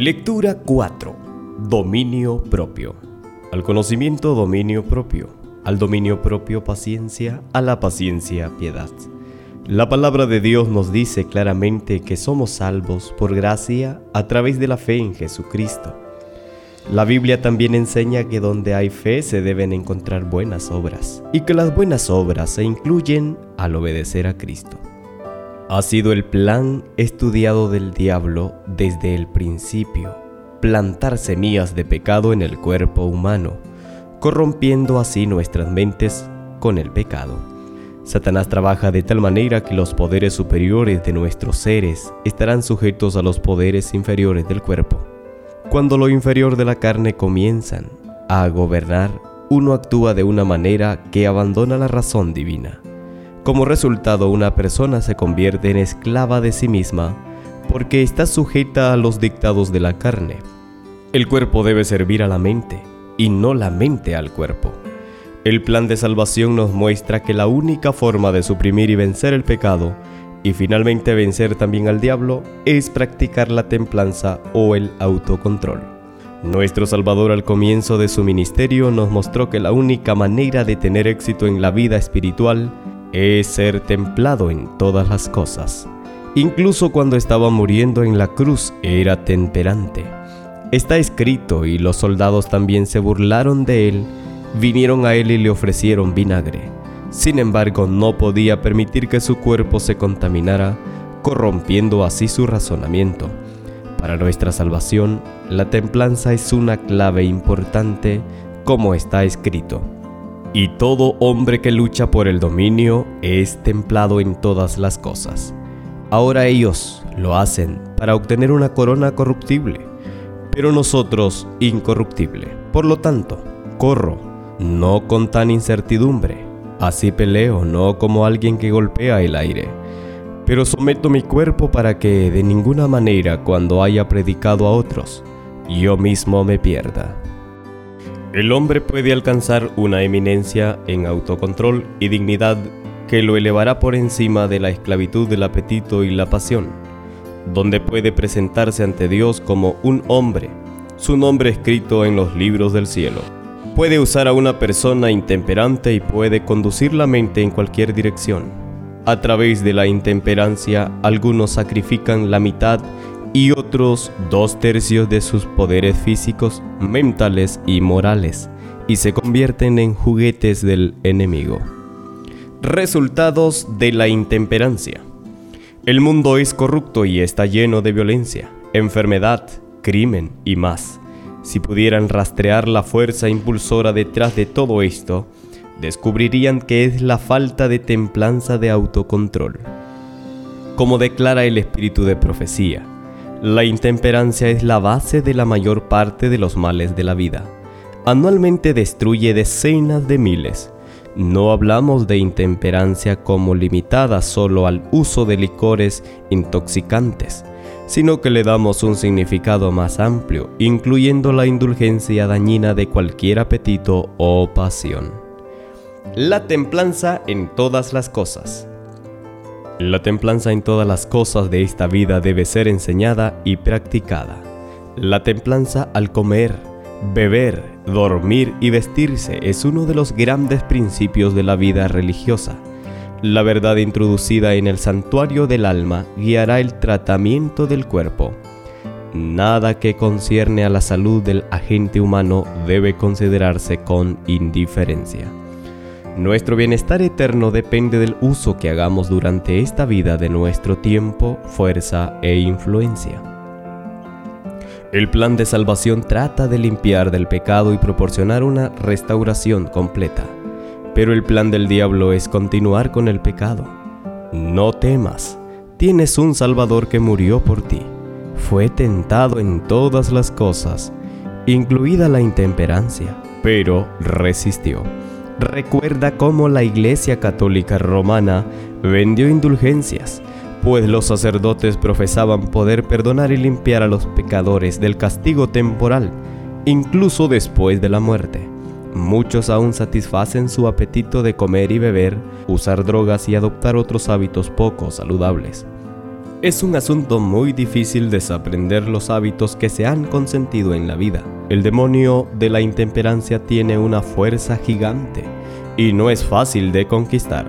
Lectura 4. Dominio propio. Al conocimiento dominio propio. Al dominio propio paciencia. A la paciencia piedad. La palabra de Dios nos dice claramente que somos salvos por gracia a través de la fe en Jesucristo. La Biblia también enseña que donde hay fe se deben encontrar buenas obras y que las buenas obras se incluyen al obedecer a Cristo. Ha sido el plan estudiado del diablo desde el principio, plantar semillas de pecado en el cuerpo humano, corrompiendo así nuestras mentes con el pecado. Satanás trabaja de tal manera que los poderes superiores de nuestros seres estarán sujetos a los poderes inferiores del cuerpo. Cuando lo inferior de la carne comienzan a gobernar, uno actúa de una manera que abandona la razón divina. Como resultado, una persona se convierte en esclava de sí misma porque está sujeta a los dictados de la carne. El cuerpo debe servir a la mente y no la mente al cuerpo. El plan de salvación nos muestra que la única forma de suprimir y vencer el pecado y finalmente vencer también al diablo es practicar la templanza o el autocontrol. Nuestro Salvador al comienzo de su ministerio nos mostró que la única manera de tener éxito en la vida espiritual es ser templado en todas las cosas. Incluso cuando estaba muriendo en la cruz era temperante. Está escrito y los soldados también se burlaron de él vinieron a él y le ofrecieron vinagre. Sin embargo, no podía permitir que su cuerpo se contaminara, corrompiendo así su razonamiento. Para nuestra salvación, la templanza es una clave importante, como está escrito. Y todo hombre que lucha por el dominio es templado en todas las cosas. Ahora ellos lo hacen para obtener una corona corruptible, pero nosotros incorruptible. Por lo tanto, corro no con tan incertidumbre. Así peleo, no como alguien que golpea el aire. Pero someto mi cuerpo para que de ninguna manera cuando haya predicado a otros, yo mismo me pierda. El hombre puede alcanzar una eminencia en autocontrol y dignidad que lo elevará por encima de la esclavitud del apetito y la pasión, donde puede presentarse ante Dios como un hombre, su nombre escrito en los libros del cielo puede usar a una persona intemperante y puede conducir la mente en cualquier dirección. A través de la intemperancia, algunos sacrifican la mitad y otros dos tercios de sus poderes físicos, mentales y morales, y se convierten en juguetes del enemigo. Resultados de la intemperancia. El mundo es corrupto y está lleno de violencia, enfermedad, crimen y más. Si pudieran rastrear la fuerza impulsora detrás de todo esto, descubrirían que es la falta de templanza de autocontrol. Como declara el espíritu de profecía, la intemperancia es la base de la mayor parte de los males de la vida. Anualmente destruye decenas de miles. No hablamos de intemperancia como limitada solo al uso de licores intoxicantes, sino que le damos un significado más amplio, incluyendo la indulgencia dañina de cualquier apetito o pasión. La templanza en todas las cosas. La templanza en todas las cosas de esta vida debe ser enseñada y practicada. La templanza al comer, beber, dormir y vestirse es uno de los grandes principios de la vida religiosa la verdad introducida en el santuario del alma guiará el tratamiento del cuerpo. Nada que concierne a la salud del agente humano debe considerarse con indiferencia. Nuestro bienestar eterno depende del uso que hagamos durante esta vida de nuestro tiempo, fuerza e influencia. El plan de salvación trata de limpiar del pecado y proporcionar una restauración completa. Pero el plan del diablo es continuar con el pecado. No temas, tienes un Salvador que murió por ti. Fue tentado en todas las cosas, incluida la intemperancia, pero resistió. Recuerda cómo la Iglesia Católica Romana vendió indulgencias, pues los sacerdotes profesaban poder perdonar y limpiar a los pecadores del castigo temporal, incluso después de la muerte. Muchos aún satisfacen su apetito de comer y beber, usar drogas y adoptar otros hábitos poco saludables. Es un asunto muy difícil desaprender los hábitos que se han consentido en la vida. El demonio de la intemperancia tiene una fuerza gigante y no es fácil de conquistar.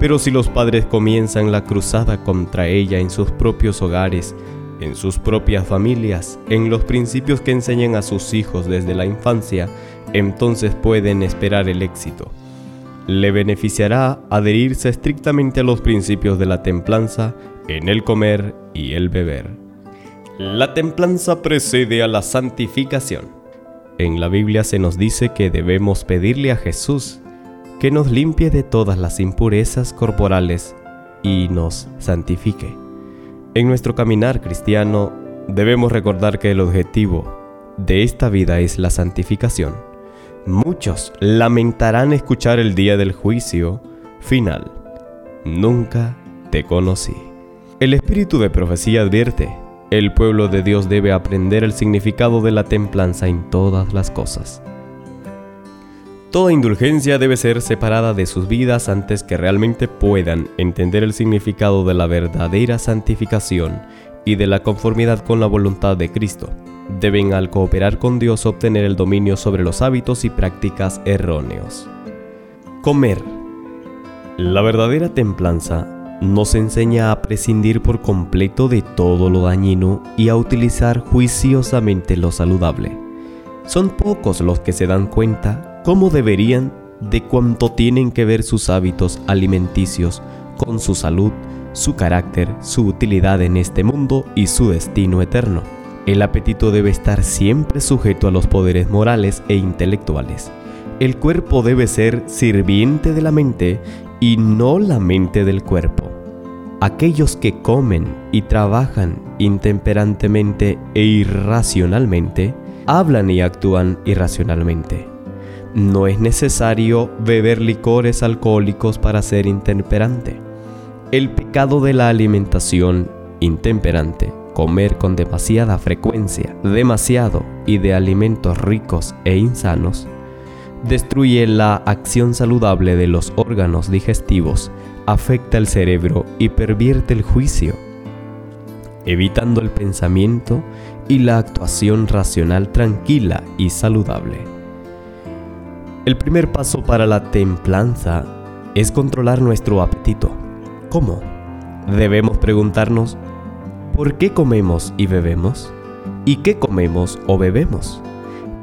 Pero si los padres comienzan la cruzada contra ella en sus propios hogares, en sus propias familias, en los principios que enseñan a sus hijos desde la infancia, entonces pueden esperar el éxito. Le beneficiará adherirse estrictamente a los principios de la templanza en el comer y el beber. La templanza precede a la santificación. En la Biblia se nos dice que debemos pedirle a Jesús que nos limpie de todas las impurezas corporales y nos santifique. En nuestro caminar cristiano debemos recordar que el objetivo de esta vida es la santificación. Muchos lamentarán escuchar el día del juicio final. Nunca te conocí. El espíritu de profecía advierte, el pueblo de Dios debe aprender el significado de la templanza en todas las cosas. Toda indulgencia debe ser separada de sus vidas antes que realmente puedan entender el significado de la verdadera santificación y de la conformidad con la voluntad de Cristo. Deben al cooperar con Dios obtener el dominio sobre los hábitos y prácticas erróneos. Comer. La verdadera templanza nos enseña a prescindir por completo de todo lo dañino y a utilizar juiciosamente lo saludable. Son pocos los que se dan cuenta cómo deberían de cuánto tienen que ver sus hábitos alimenticios con su salud, su carácter, su utilidad en este mundo y su destino eterno. El apetito debe estar siempre sujeto a los poderes morales e intelectuales. El cuerpo debe ser sirviente de la mente y no la mente del cuerpo. Aquellos que comen y trabajan intemperantemente e irracionalmente, hablan y actúan irracionalmente. No es necesario beber licores alcohólicos para ser intemperante. El pecado de la alimentación intemperante, comer con demasiada frecuencia, demasiado y de alimentos ricos e insanos, destruye la acción saludable de los órganos digestivos, afecta el cerebro y pervierte el juicio, evitando el pensamiento y la actuación racional tranquila y saludable. El primer paso para la templanza es controlar nuestro apetito. ¿Cómo? Debemos preguntarnos, ¿por qué comemos y bebemos? ¿Y qué comemos o bebemos?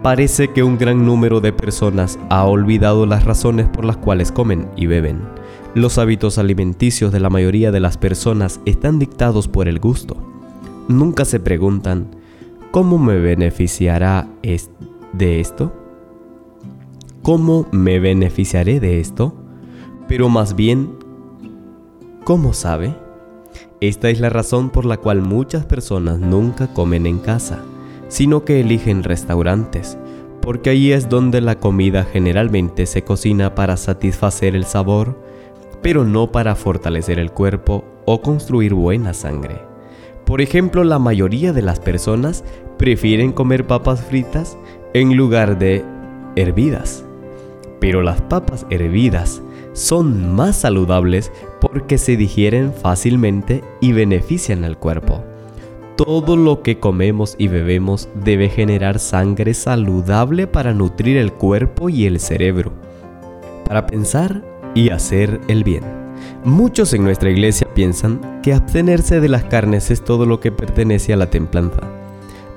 Parece que un gran número de personas ha olvidado las razones por las cuales comen y beben. Los hábitos alimenticios de la mayoría de las personas están dictados por el gusto. Nunca se preguntan, ¿cómo me beneficiará de esto? ¿Cómo me beneficiaré de esto? Pero más bien, ¿cómo sabe? Esta es la razón por la cual muchas personas nunca comen en casa, sino que eligen restaurantes, porque ahí es donde la comida generalmente se cocina para satisfacer el sabor, pero no para fortalecer el cuerpo o construir buena sangre. Por ejemplo, la mayoría de las personas prefieren comer papas fritas en lugar de hervidas pero las papas hervidas son más saludables porque se digieren fácilmente y benefician al cuerpo. Todo lo que comemos y bebemos debe generar sangre saludable para nutrir el cuerpo y el cerebro, para pensar y hacer el bien. Muchos en nuestra iglesia piensan que abstenerse de las carnes es todo lo que pertenece a la templanza.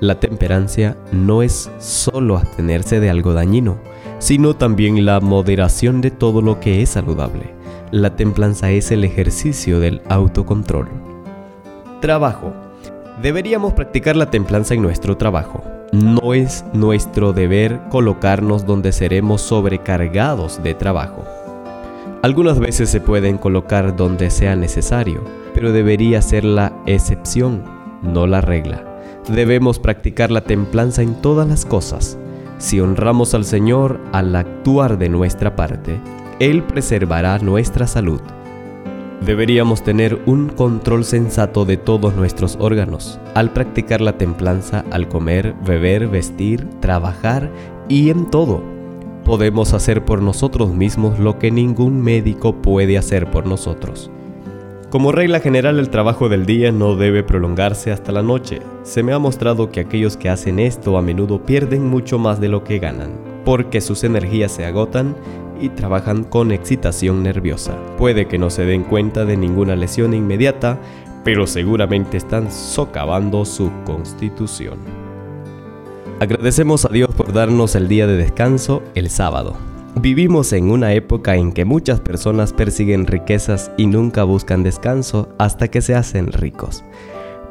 La temperancia no es solo abstenerse de algo dañino, sino también la moderación de todo lo que es saludable. La templanza es el ejercicio del autocontrol. Trabajo. Deberíamos practicar la templanza en nuestro trabajo. No es nuestro deber colocarnos donde seremos sobrecargados de trabajo. Algunas veces se pueden colocar donde sea necesario, pero debería ser la excepción, no la regla. Debemos practicar la templanza en todas las cosas, si honramos al Señor al actuar de nuestra parte, Él preservará nuestra salud. Deberíamos tener un control sensato de todos nuestros órganos al practicar la templanza al comer, beber, vestir, trabajar y en todo. Podemos hacer por nosotros mismos lo que ningún médico puede hacer por nosotros. Como regla general el trabajo del día no debe prolongarse hasta la noche. Se me ha mostrado que aquellos que hacen esto a menudo pierden mucho más de lo que ganan, porque sus energías se agotan y trabajan con excitación nerviosa. Puede que no se den cuenta de ninguna lesión inmediata, pero seguramente están socavando su constitución. Agradecemos a Dios por darnos el día de descanso el sábado. Vivimos en una época en que muchas personas persiguen riquezas y nunca buscan descanso hasta que se hacen ricos.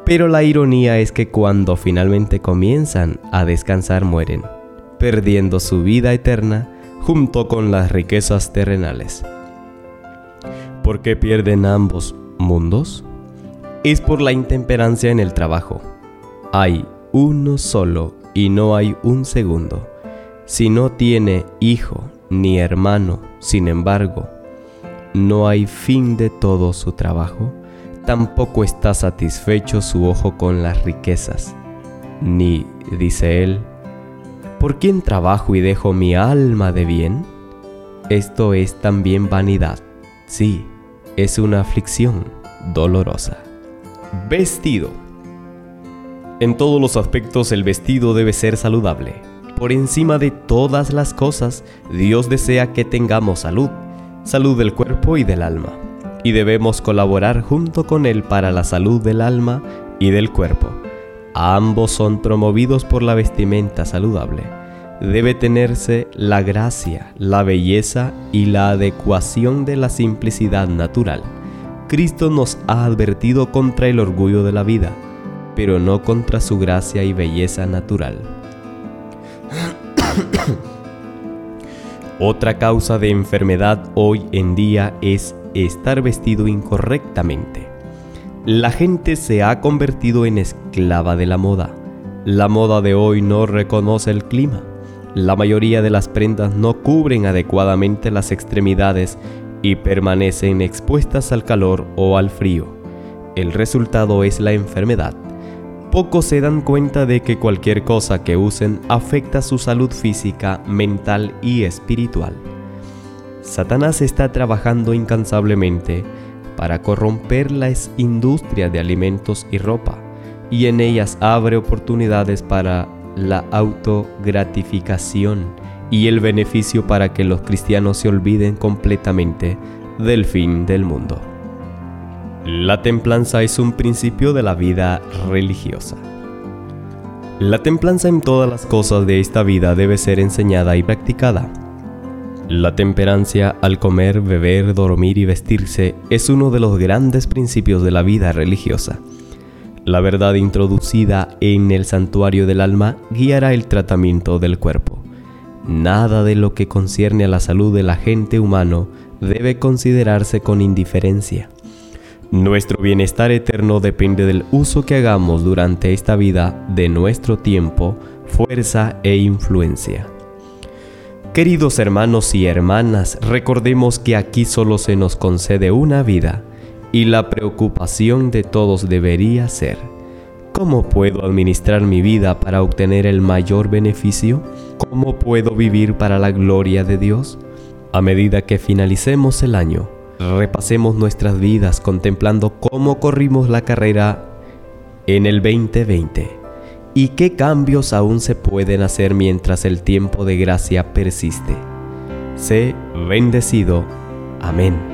Pero la ironía es que cuando finalmente comienzan a descansar mueren, perdiendo su vida eterna junto con las riquezas terrenales. ¿Por qué pierden ambos mundos? Es por la intemperancia en el trabajo. Hay uno solo y no hay un segundo. Si no tiene hijo ni hermano, sin embargo, no hay fin de todo su trabajo, tampoco está satisfecho su ojo con las riquezas. Ni, dice él, ¿por quién trabajo y dejo mi alma de bien? Esto es también vanidad. Sí, es una aflicción dolorosa. Vestido. En todos los aspectos el vestido debe ser saludable por encima de todas las cosas, Dios desea que tengamos salud, salud del cuerpo y del alma, y debemos colaborar junto con Él para la salud del alma y del cuerpo. Ambos son promovidos por la vestimenta saludable. Debe tenerse la gracia, la belleza y la adecuación de la simplicidad natural. Cristo nos ha advertido contra el orgullo de la vida, pero no contra su gracia y belleza natural. Otra causa de enfermedad hoy en día es estar vestido incorrectamente. La gente se ha convertido en esclava de la moda. La moda de hoy no reconoce el clima. La mayoría de las prendas no cubren adecuadamente las extremidades y permanecen expuestas al calor o al frío. El resultado es la enfermedad pocos se dan cuenta de que cualquier cosa que usen afecta su salud física, mental y espiritual. Satanás está trabajando incansablemente para corromper las industrias de alimentos y ropa, y en ellas abre oportunidades para la autogratificación y el beneficio para que los cristianos se olviden completamente del fin del mundo. La templanza es un principio de la vida religiosa. La templanza en todas las cosas de esta vida debe ser enseñada y practicada. La temperancia al comer, beber, dormir y vestirse es uno de los grandes principios de la vida religiosa. La verdad introducida en el santuario del alma guiará el tratamiento del cuerpo. Nada de lo que concierne a la salud del agente humano debe considerarse con indiferencia. Nuestro bienestar eterno depende del uso que hagamos durante esta vida de nuestro tiempo, fuerza e influencia. Queridos hermanos y hermanas, recordemos que aquí solo se nos concede una vida y la preocupación de todos debería ser, ¿cómo puedo administrar mi vida para obtener el mayor beneficio? ¿Cómo puedo vivir para la gloria de Dios? A medida que finalicemos el año, repasemos nuestras vidas contemplando cómo corrimos la carrera en el 2020 y qué cambios aún se pueden hacer mientras el tiempo de gracia persiste. Sé bendecido. Amén.